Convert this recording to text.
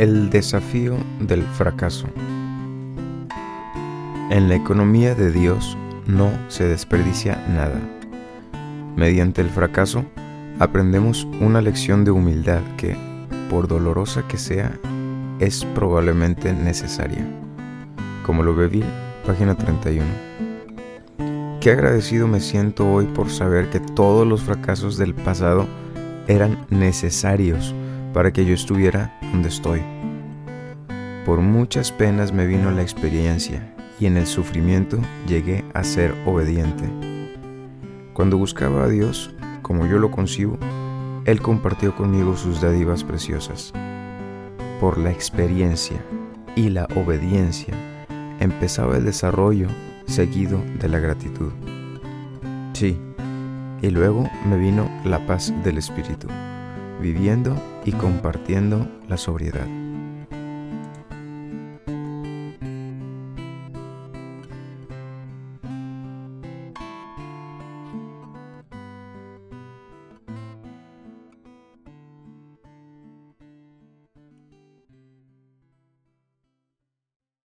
El desafío del fracaso. En la economía de Dios no se desperdicia nada. Mediante el fracaso aprendemos una lección de humildad que, por dolorosa que sea, es probablemente necesaria. Como lo Bill, página 31. Qué agradecido me siento hoy por saber que todos los fracasos del pasado eran necesarios para que yo estuviera donde estoy. Por muchas penas me vino la experiencia y en el sufrimiento llegué a ser obediente. Cuando buscaba a Dios, como yo lo concibo, Él compartió conmigo sus dádivas preciosas. Por la experiencia y la obediencia empezaba el desarrollo seguido de la gratitud. Sí, y luego me vino la paz del Espíritu viviendo y compartiendo la sobriedad.